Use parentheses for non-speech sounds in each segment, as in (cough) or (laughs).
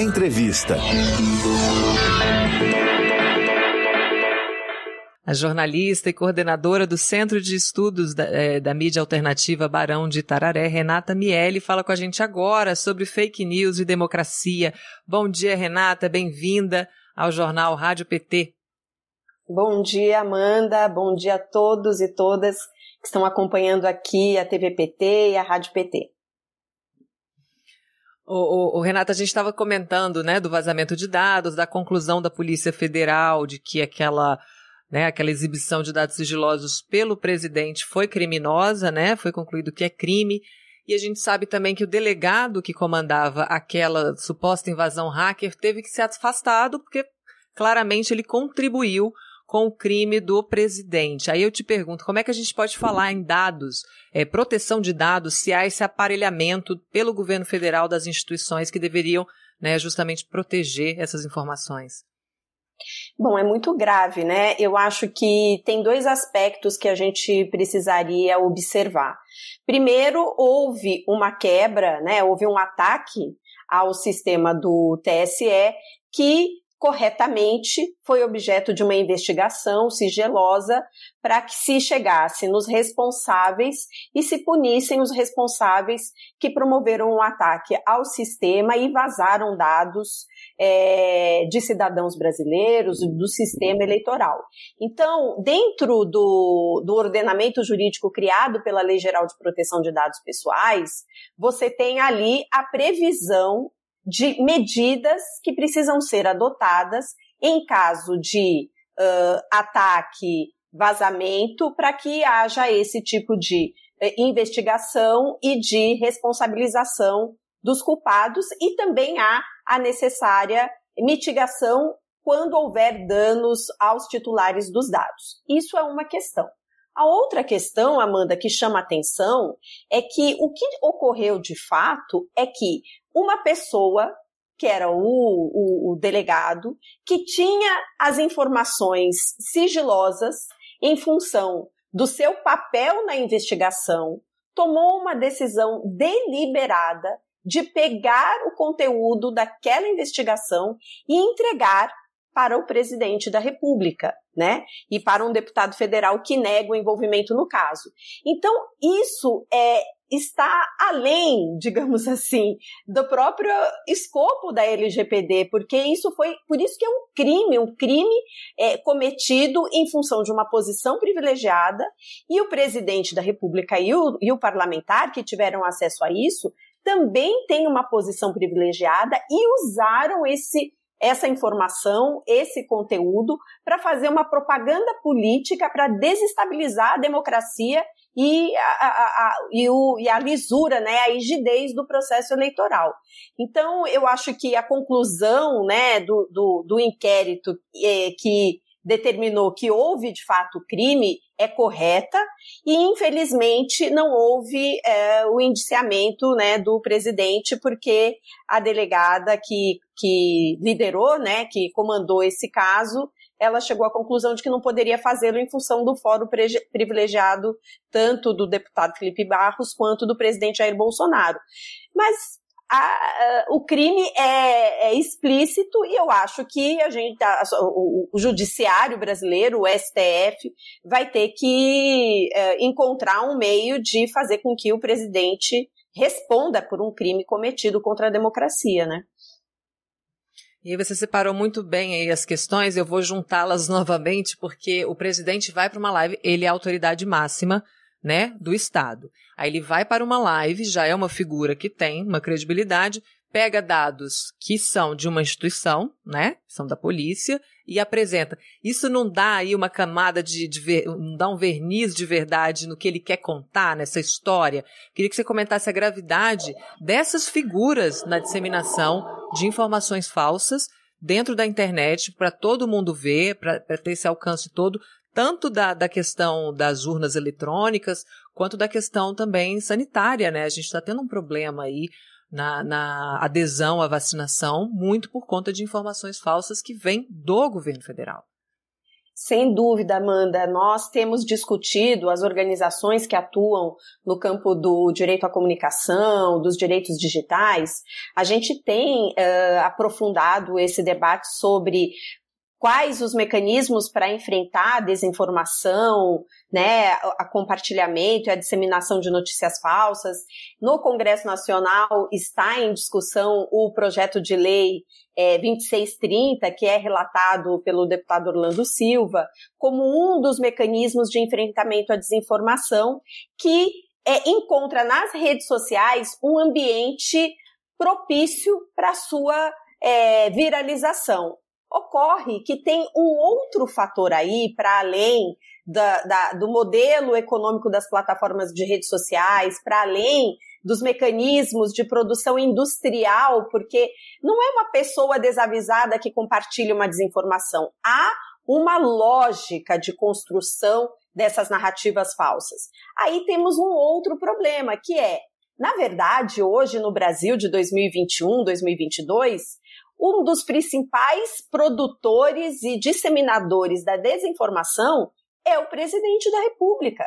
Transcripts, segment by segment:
Entrevista. A jornalista e coordenadora do Centro de Estudos da, é, da, Mídia Alternativa Barão de Itararé, Renata Miele, fala com a gente agora sobre fake news e democracia. Bom dia, Renata, bem-vinda ao jornal Rádio PT. Bom dia, Amanda, bom dia a todos e todas que estão acompanhando aqui a TV PT e a Rádio PT. O, o, o, Renata, a gente estava comentando, né, do vazamento de dados, da conclusão da Polícia Federal de que aquela né, aquela exibição de dados sigilosos pelo presidente foi criminosa, né, foi concluído que é crime. E a gente sabe também que o delegado que comandava aquela suposta invasão hacker teve que ser afastado porque claramente ele contribuiu com o crime do presidente. Aí eu te pergunto, como é que a gente pode falar em dados, é, proteção de dados, se há esse aparelhamento pelo governo federal das instituições que deveriam né, justamente proteger essas informações? Bom, é muito grave, né? Eu acho que tem dois aspectos que a gente precisaria observar. Primeiro, houve uma quebra, né? Houve um ataque ao sistema do TSE que corretamente foi objeto de uma investigação sigilosa para que se chegasse nos responsáveis e se punissem os responsáveis que promoveram um ataque ao sistema e vazaram dados é, de cidadãos brasileiros, do sistema eleitoral. Então, dentro do, do ordenamento jurídico criado pela Lei Geral de Proteção de Dados Pessoais, você tem ali a previsão de medidas que precisam ser adotadas em caso de uh, ataque, vazamento, para que haja esse tipo de uh, investigação e de responsabilização dos culpados e também há a necessária mitigação quando houver danos aos titulares dos dados. Isso é uma questão. A outra questão, Amanda, que chama atenção é que o que ocorreu de fato é que uma pessoa, que era o, o, o delegado, que tinha as informações sigilosas em função do seu papel na investigação, tomou uma decisão deliberada de pegar o conteúdo daquela investigação e entregar para o presidente da República, né? E para um deputado federal que nega o envolvimento no caso. Então, isso é está além, digamos (laughs) assim, do próprio escopo da LGPD, porque isso foi, por isso que é um crime, um crime é, cometido em função de uma posição privilegiada, e o presidente da República e o, e o parlamentar que tiveram acesso a isso também têm uma posição privilegiada e usaram esse essa informação, esse conteúdo, para fazer uma propaganda política para desestabilizar a democracia e a, a, a, e, o, e a lisura, né, a rigidez do processo eleitoral. Então, eu acho que a conclusão né, do, do, do inquérito é, que determinou que houve de fato crime é correta e infelizmente não houve é, o indiciamento né, do presidente porque a delegada que, que liderou, né, que comandou esse caso, ela chegou à conclusão de que não poderia fazê-lo em função do fórum privilegiado tanto do deputado Felipe Barros quanto do presidente Jair Bolsonaro. Mas a, o crime é, é, explícito e eu acho que a gente, a, o, o, judiciário brasileiro, o STF, vai ter que é, encontrar um meio de fazer com que o presidente responda por um crime cometido contra a democracia, né? E você separou muito bem aí as questões, eu vou juntá-las (laughs) novamente, porque o presidente vai para uma live, ele é a autoridade máxima, né, do Estado. Aí ele vai para uma live, já é uma figura que tem uma credibilidade, pega dados que são de uma instituição, né, são da polícia, e apresenta. Isso não dá aí uma camada de, de ver, não dá um verniz de verdade no que ele quer contar nessa história. Queria que você comentasse a gravidade dessas figuras na disseminação de informações falsas dentro da internet para todo mundo ver, para ter esse alcance todo, tanto da, da questão das urnas eletrônicas, quanto da questão também sanitária, né? A gente está tendo um problema aí na, na, adesão à vacinação, muito por conta de informações falsas que vêm do governo federal. Sem dúvida, Amanda, nós temos discutido as organizações que atuam no campo do direito à comunicação, dos direitos digitais. A gente tem uh, aprofundado esse debate sobre quais os mecanismos para enfrentar a desinformação, né, a compartilhamento e a disseminação de notícias falsas. No Congresso Nacional está em discussão o projeto de lei é, 2630, que é relatado pelo deputado Orlando Silva, como um dos mecanismos de enfrentamento à desinformação que é, encontra nas redes sociais um ambiente propício para sua é, viralização ocorre que tem um outro fator aí, para além da, da, do modelo econômico das plataformas de redes sociais, para além dos mecanismos de produção industrial, porque não é uma pessoa desavisada que compartilha uma desinformação. Há uma lógica de construção dessas narrativas falsas. Aí temos um outro problema, que é, na verdade, hoje no Brasil de 2021, 2022, um dos principais produtores e disseminadores da desinformação é o presidente da República.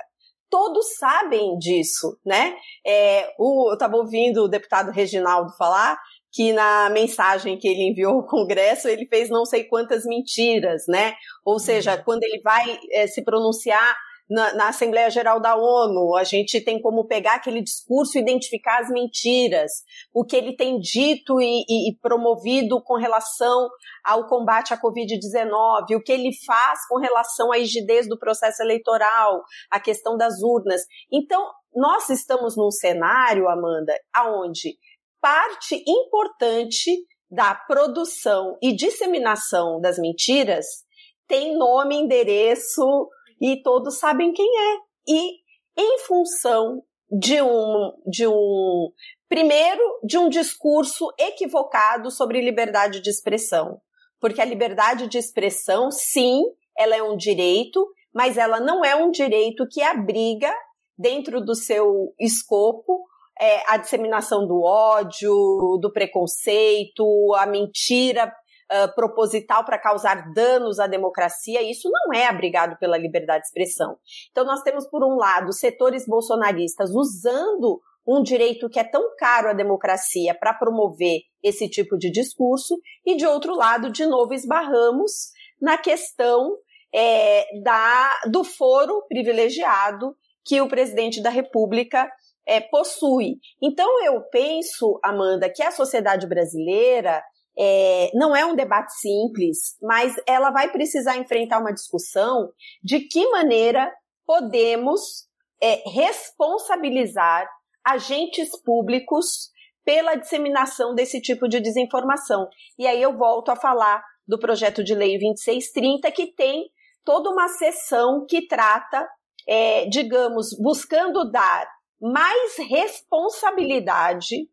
Todos sabem disso, né? É, o, eu estava ouvindo o deputado Reginaldo falar que na mensagem que ele enviou ao Congresso ele fez não sei quantas mentiras, né? Ou seja, uhum. quando ele vai é, se pronunciar na, na, Assembleia Geral da ONU, a gente tem como pegar aquele discurso e identificar as mentiras, o que ele tem dito e, e, e promovido com relação ao combate à Covid-19, o que ele faz com relação à rigidez do processo eleitoral, a questão das urnas. Então, nós estamos num cenário, Amanda, aonde parte importante da produção e disseminação das mentiras tem nome, endereço, e todos sabem quem é. E em função de um, de um, primeiro, de um discurso equivocado sobre liberdade de expressão. Porque a liberdade de expressão, sim, ela é um direito, mas ela não é um direito que abriga dentro do seu escopo é, a disseminação do ódio, do preconceito, a mentira proposital para causar danos à democracia, isso não é abrigado pela liberdade de expressão. Então, nós temos, por um lado, setores bolsonaristas usando um direito que é tão caro à democracia para promover esse tipo de discurso, e de outro lado, de novo, esbarramos na questão é, da, do foro privilegiado que o presidente da República é, possui. Então, eu penso, Amanda, que a sociedade brasileira é, não é um debate simples, mas ela vai precisar enfrentar uma discussão de que maneira podemos é, responsabilizar agentes públicos pela disseminação desse tipo de desinformação. E aí eu volto a falar do projeto de lei 2630, que tem toda uma sessão que trata, é, digamos, buscando dar mais responsabilidade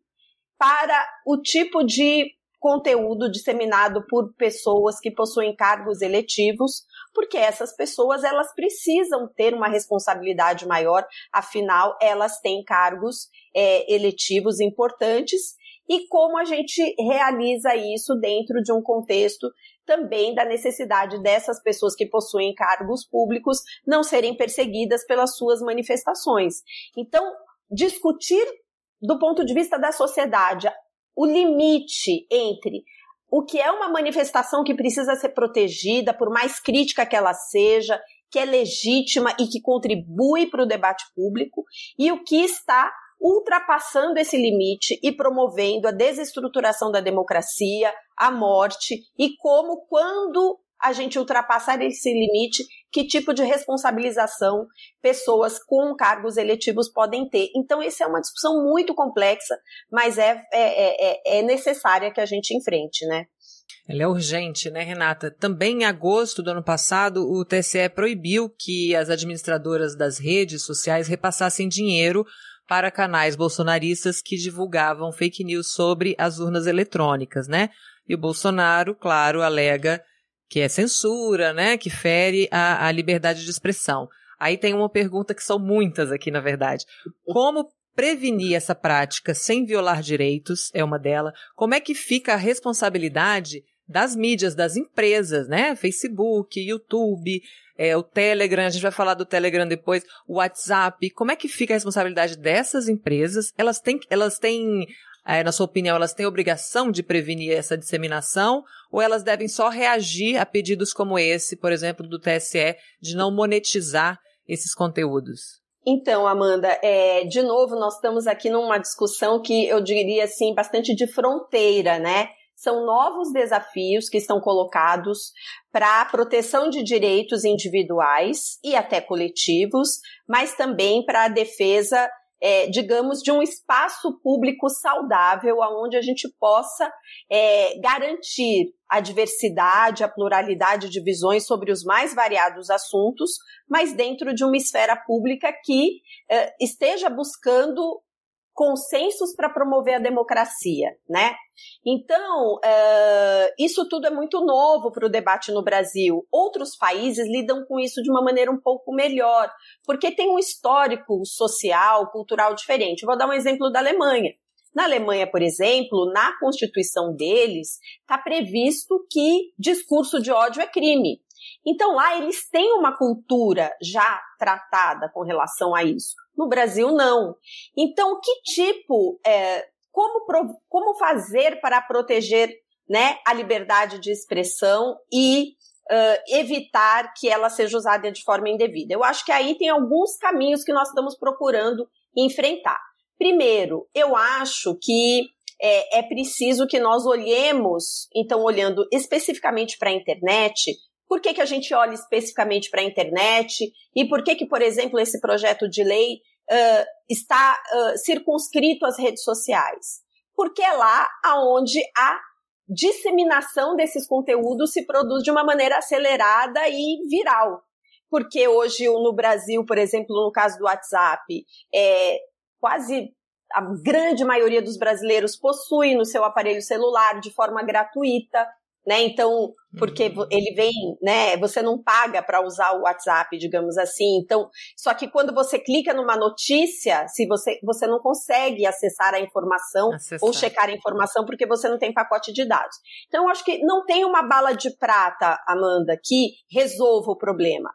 para o tipo de conteúdo disseminado por pessoas que possuem cargos eletivos, porque essas pessoas elas precisam ter uma responsabilidade maior, afinal elas têm cargos é, eletivos importantes e como a gente realiza isso dentro de um contexto também da necessidade dessas pessoas que possuem cargos públicos não serem perseguidas pelas suas manifestações. Então, discutir do ponto de vista da sociedade o limite entre o que é uma manifestação que precisa ser protegida, por mais crítica que ela seja, que é legítima e que contribui para o debate público, e o que está ultrapassando esse limite e promovendo a desestruturação da democracia, a morte, e como, quando a gente ultrapassar esse limite, que tipo de responsabilização pessoas com cargos eletivos podem ter. Então, essa é uma discussão muito complexa, mas é, é, é, é necessária que a gente enfrente, né? Ela é urgente, né, Renata? Também em agosto do ano passado, o TSE proibiu que as administradoras das redes sociais repassassem dinheiro para canais bolsonaristas que divulgavam fake news sobre as urnas eletrônicas, né? E o Bolsonaro, claro, alega que é censura, né, que fere a, a liberdade de expressão. Aí tem uma pergunta que são muitas aqui, na verdade. Como prevenir essa prática sem violar direitos? É uma dela. Como é que fica a responsabilidade das mídias, das empresas, né? Facebook, YouTube, é, o Telegram, a gente vai falar do Telegram depois, o WhatsApp. Como é que fica a responsabilidade dessas empresas? Elas têm, elas têm é, na sua opinião, elas têm obrigação de prevenir essa disseminação ou elas devem só reagir a pedidos como esse, por exemplo, do TSE, de não monetizar esses conteúdos? Então, Amanda, é, de novo, nós estamos aqui numa discussão que eu diria assim, bastante de fronteira, né? São novos desafios que estão colocados para a proteção de direitos individuais e até coletivos, mas também para a defesa é, digamos, de um espaço público saudável, onde a gente possa é, garantir a diversidade, a pluralidade de visões sobre os mais variados assuntos, mas dentro de uma esfera pública que é, esteja buscando consensos para promover a democracia, né? Então, uh, isso tudo é muito novo para o debate no Brasil. Outros países lidam com isso de uma maneira um pouco melhor, porque tem um histórico social, cultural diferente. Vou dar um exemplo da Alemanha. Na Alemanha, por exemplo, na Constituição deles, está previsto que discurso de ódio é crime. Então lá eles têm uma cultura já tratada com relação a isso. No Brasil, não. Então, que tipo, é, como, como fazer para proteger né, a liberdade de expressão e uh, evitar que ela seja usada de forma indevida? Eu acho que aí tem alguns caminhos que nós estamos procurando enfrentar. Primeiro, eu acho que é, é preciso que nós olhemos, então, olhando especificamente para a internet, por que, que a gente olha especificamente para a internet e por que, que, por exemplo, esse projeto de lei uh, está uh, circunscrito às redes sociais? Porque é lá aonde a disseminação desses conteúdos se produz de uma maneira acelerada e viral. Porque hoje no Brasil, por exemplo, no caso do WhatsApp, é quase a grande maioria dos brasileiros possui no seu aparelho celular de forma gratuita né? Então, porque uhum. ele vem, né? Você não paga para usar o WhatsApp, digamos assim. Então, só que quando você clica numa notícia, se você você não consegue acessar a informação acessar. ou checar a informação porque você não tem pacote de dados. Então, eu acho que não tem uma bala de prata, Amanda, que resolva o problema.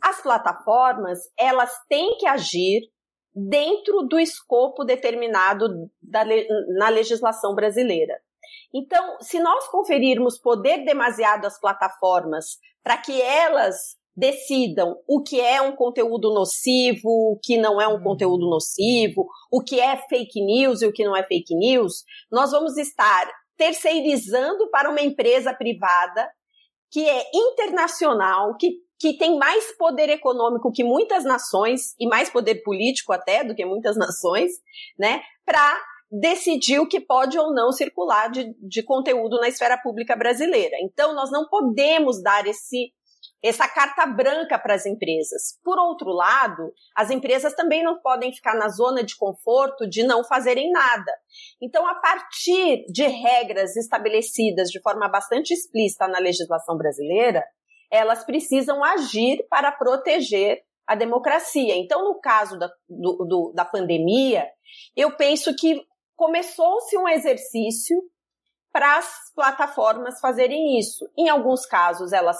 As plataformas, elas têm que agir dentro do escopo determinado da, na legislação brasileira. Então, se nós conferirmos poder demasiado às plataformas para que elas decidam o que é um conteúdo nocivo, o que não é um uhum. conteúdo nocivo, o que é fake news e o que não é fake news, nós vamos estar terceirizando para uma empresa privada que é internacional, que, que tem mais poder econômico que muitas nações e mais poder político até do que muitas (laughs) nações, né, para decidir o que pode ou não circular de, de conteúdo na esfera pública brasileira. Então, nós não podemos dar esse essa carta branca para as empresas. Por outro lado, as empresas também não podem ficar na zona de conforto de não fazerem nada. Então, a partir de regras estabelecidas de forma bastante explícita na legislação brasileira, elas precisam agir para proteger a democracia. Então, no caso da, do, do, da pandemia, eu penso que começou-se um exercício para as plataformas fazerem isso. Em alguns casos elas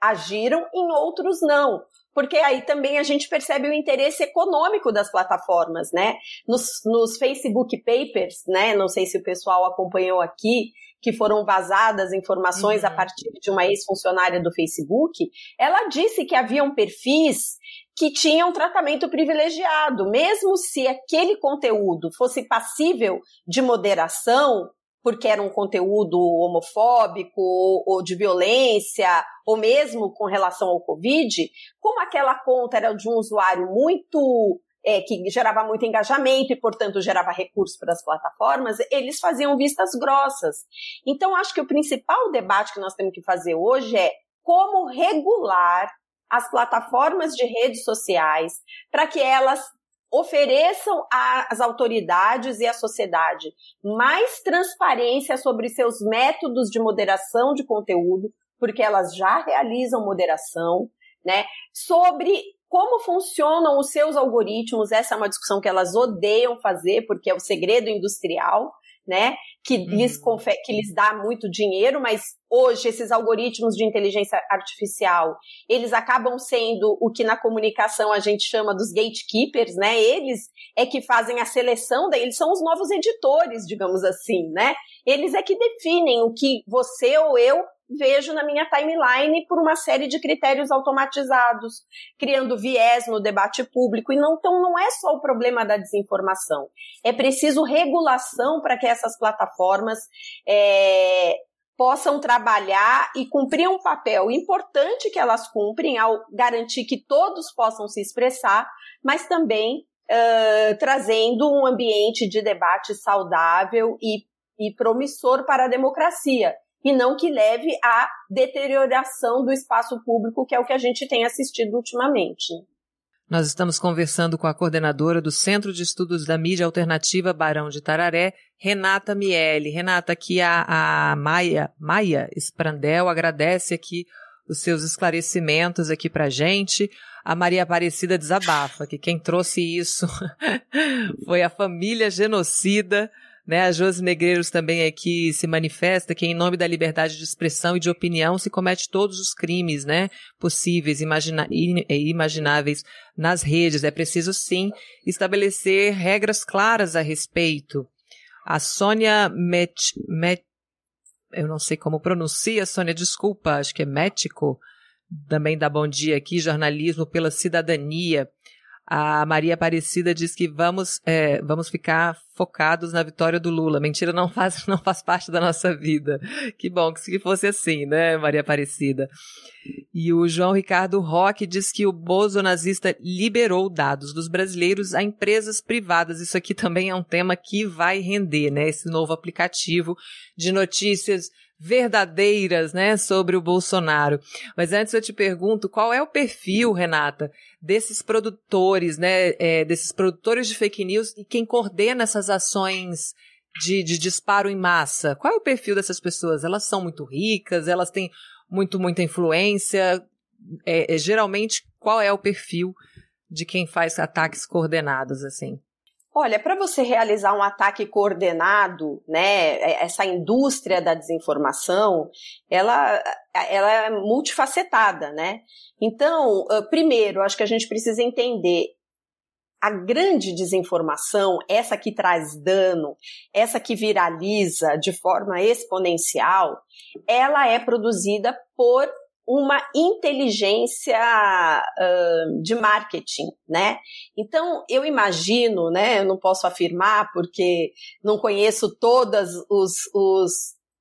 agiram, em outros não. Porque aí também a gente percebe o interesse econômico das plataformas, né? Nos, nos Facebook Papers, né? Não sei se o pessoal acompanhou aqui, que foram vazadas informações uhum. a partir de uma ex-funcionária do Facebook, ela disse que haviam perfis que tinham tratamento privilegiado, mesmo se aquele conteúdo fosse passível de moderação, porque era um conteúdo homofóbico ou de violência, ou mesmo com relação ao Covid, como aquela conta era de um usuário muito é, que gerava muito engajamento e, portanto, gerava recursos para as plataformas, eles faziam vistas grossas. Então, acho que o principal debate que nós temos que fazer hoje é como regular as plataformas de redes sociais para que elas ofereçam às autoridades e à sociedade mais transparência sobre seus métodos de moderação de conteúdo, porque elas já realizam moderação, né? Sobre como funcionam os seus algoritmos, essa é uma discussão que elas odeiam fazer, porque é o segredo industrial, né? Que, uhum. lhes, que lhes dá muito dinheiro, mas hoje esses algoritmos de inteligência artificial, eles acabam sendo o que na comunicação a gente chama dos gatekeepers, né? Eles é que fazem a seleção, eles são os novos editores, digamos assim, né? Eles é que definem o que você ou eu vejo na minha timeline por uma série de critérios automatizados, criando viés no debate público. E não, então não é só o problema da desinformação. É preciso regulação para que essas plataformas é, possam trabalhar e cumprir um papel importante que elas cumprem ao garantir que todos possam se expressar, mas também uh, trazendo um ambiente de debate saudável e, e promissor para a democracia e não que leve à deterioração do espaço público, que é o que a gente tem assistido ultimamente. Nós estamos conversando com a coordenadora do Centro de Estudos da Mídia Alternativa Barão de Tararé, Renata Miele. Renata, aqui a, a Maia, Maia agradece aqui os seus esclarecimentos aqui pra gente. A Maria Aparecida desabafa que quem trouxe isso (laughs) foi a família genocida né? A Josi Negreiros também aqui se manifesta que em nome da liberdade de expressão e de opinião se comete todos os crimes, né? Possíveis, e imagináveis nas redes. É preciso sim estabelecer regras claras a respeito. A Sônia Met, Met eu não sei como pronuncia, Sônia, desculpa, acho que é Mético, também dá bom dia aqui, jornalismo pela cidadania. A Maria Aparecida diz que vamos, é, vamos ficar focados na vitória do Lula. Mentira, não faz, (laughs) não faz parte da nossa vida. Que bom que se fosse assim, né, Maria Aparecida? E o João Ricardo Roque diz que o Bozo nazista liberou dados dos brasileiros a empresas privadas. Isso aqui também é um tema que vai render, né? Esse novo aplicativo de notícias verdadeiras, né, sobre o Bolsonaro. Mas antes eu te pergunto, qual é o perfil, Renata, desses produtores, né, é, desses produtores de fake news e quem coordena essas ações de, de disparo em massa? Qual é o perfil dessas pessoas? Elas são muito ricas? Elas têm muito, muita influência? É, é, geralmente, qual é o perfil de quem faz ataques coordenados, assim? Olha, para você realizar um ataque coordenado, né, é, essa indústria da desinformação, ela, ela é multifacetada, né? Então, primeiro, acho que a gente precisa entender a grande desinformação, essa que traz dano, essa que viraliza de forma exponencial, ela é produzida por uma inteligência uh, de marketing, né? Então, eu imagino, né? Eu não posso afirmar porque não conheço todas os, os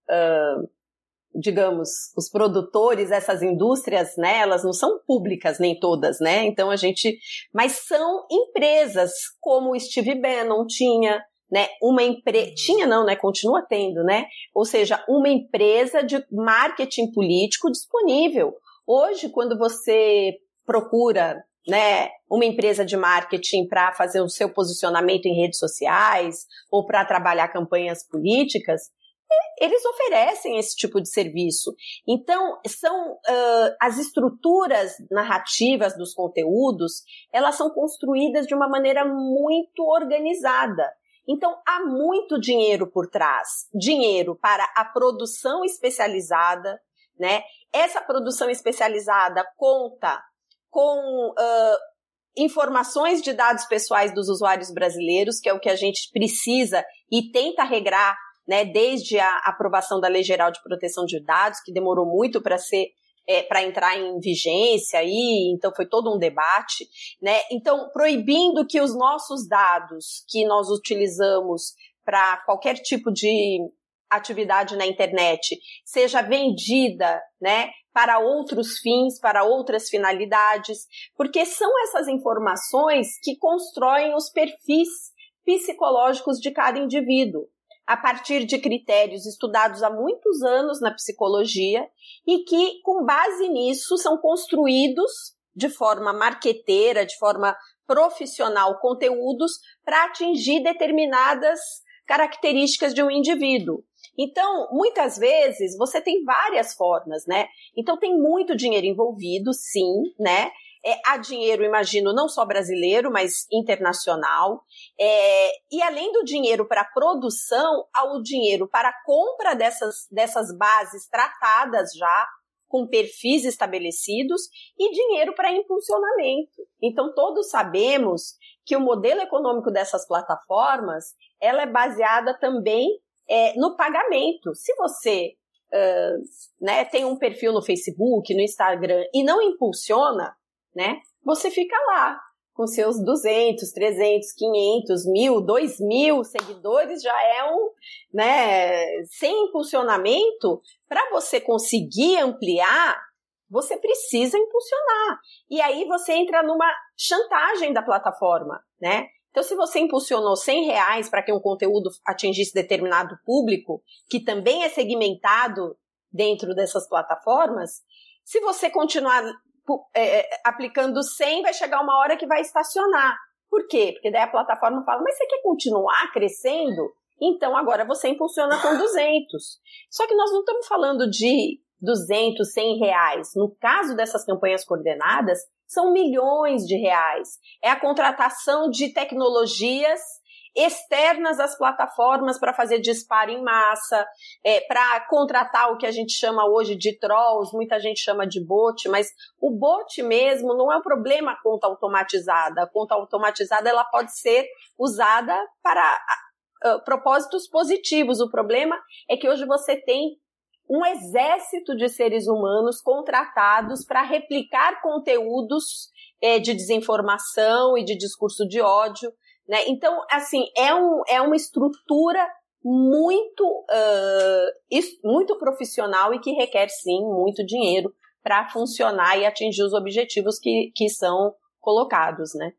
uh, digamos, os produtores dessas indústrias, né? Elas não são públicas nem todas, né? Então a gente, mas são empresas como o Steve Bannon tinha, né, uma empresa, uhum. tinha não, né, continua tendo, né, ou seja, uma empresa de marketing político disponível. Hoje, quando você procura, né, uma empresa de marketing para fazer o seu posicionamento em redes sociais ou para trabalhar campanhas políticas, eles oferecem esse tipo de serviço. Então, são uh, as estruturas narrativas dos conteúdos, elas são construídas de uma maneira muito organizada. Então, há muito dinheiro por trás. Dinheiro para a produção especializada, né? Essa produção especializada conta com uh, informações de dados pessoais dos usuários brasileiros, que é o que a gente precisa e tenta regrar, né, desde a aprovação da Lei Geral de Proteção de Dados, que demorou muito para ser é, para entrar em vigência aí, então foi todo um debate, né? Então, proibindo que os nossos dados que nós utilizamos para qualquer tipo de atividade na internet seja vendida, né, para outros fins, para outras finalidades, porque são essas informações que constroem os perfis psicológicos de cada indivíduo a partir de critérios estudados há muitos anos na psicologia e que, com base nisso, são construídos de forma marqueteira, de forma profissional, conteúdos para atingir determinadas características de um indivíduo. Então, muitas vezes você tem várias formas, né? Então tem muito dinheiro envolvido, sim, né? É, há dinheiro, imagino, não só brasileiro, mas internacional. É, e além do dinheiro para produção, há o dinheiro para compra dessas, dessas bases tratadas já, com perfis estabelecidos, e dinheiro para impulsionamento. Então, todos sabemos que o modelo econômico dessas plataformas ela é baseada também é, no pagamento. Se você uh, né, tem um perfil no Facebook, no Instagram e não impulsiona, né, você fica lá com seus 200, 300, 500, mil, 2 mil seguidores já é um, né, sem impulsionamento, para você conseguir ampliar, você precisa impulsionar. E aí você entra numa chantagem da plataforma, né? Então, se você impulsionou 100 reais para que um conteúdo atingisse determinado público, que também é segmentado dentro dessas plataformas, se você continuar é, é, aplicando 100, vai chegar uma hora que vai estacionar. Por quê? Porque daí a plataforma fala, mas você quer continuar crescendo? Então agora você impulsiona com 200. Só que nós não estamos falando de 200, 100 reais. No caso dessas campanhas coordenadas, são milhões de reais. É a contratação de tecnologias externas às plataformas para fazer disparo em massa, é, para contratar o que a gente chama hoje de trolls, muita gente chama de bot, mas o bot mesmo não é um problema a conta automatizada. A conta automatizada ela pode ser usada para uh, propósitos positivos. O problema é que hoje você tem um exército de seres humanos contratados para replicar conteúdos é, de desinformação e de discurso de ódio. Né? Então, assim, é, um, é uma estrutura muito, uh, muito profissional e que requer, sim, muito dinheiro para funcionar e atingir os objetivos que, que são colocados, né?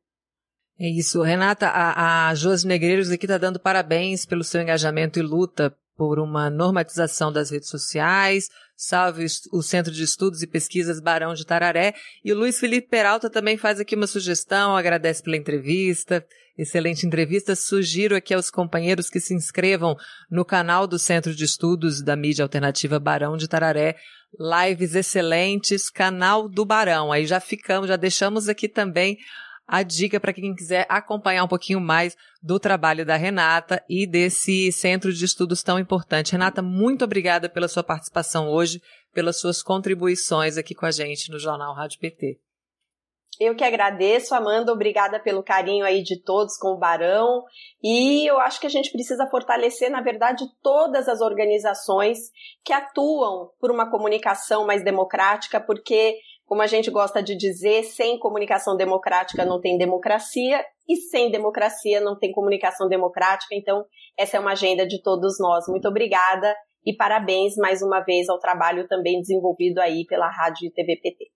É isso. Renata, a, a Josi Negreiros aqui está dando parabéns pelo seu engajamento e luta por uma normatização das redes sociais, salve o Centro de Estudos e Pesquisas Barão de Tararé. E o Luiz Felipe Peralta também faz aqui uma sugestão, agradece pela entrevista. Excelente entrevista. Sugiro aqui aos companheiros que se inscrevam no canal do Centro de Estudos da Mídia Alternativa Barão de Tararé. Lives excelentes, canal do Barão. Aí já ficamos, já deixamos aqui também a dica para quem quiser acompanhar um pouquinho mais do trabalho da Renata e desse centro de estudos tão importante. Renata, muito obrigada pela sua participação hoje, pelas suas contribuições aqui com a gente no Jornal Rádio PT. Eu que agradeço, Amanda, obrigada pelo carinho aí de todos com o Barão. E eu acho que a gente precisa fortalecer, na verdade, todas as organizações que atuam por uma comunicação mais democrática, porque como a gente gosta de dizer, sem comunicação democrática não tem democracia e sem democracia não tem comunicação democrática. Então, essa é uma agenda de todos nós. Muito obrigada e parabéns mais uma vez ao trabalho também desenvolvido aí pela Rádio TVPT.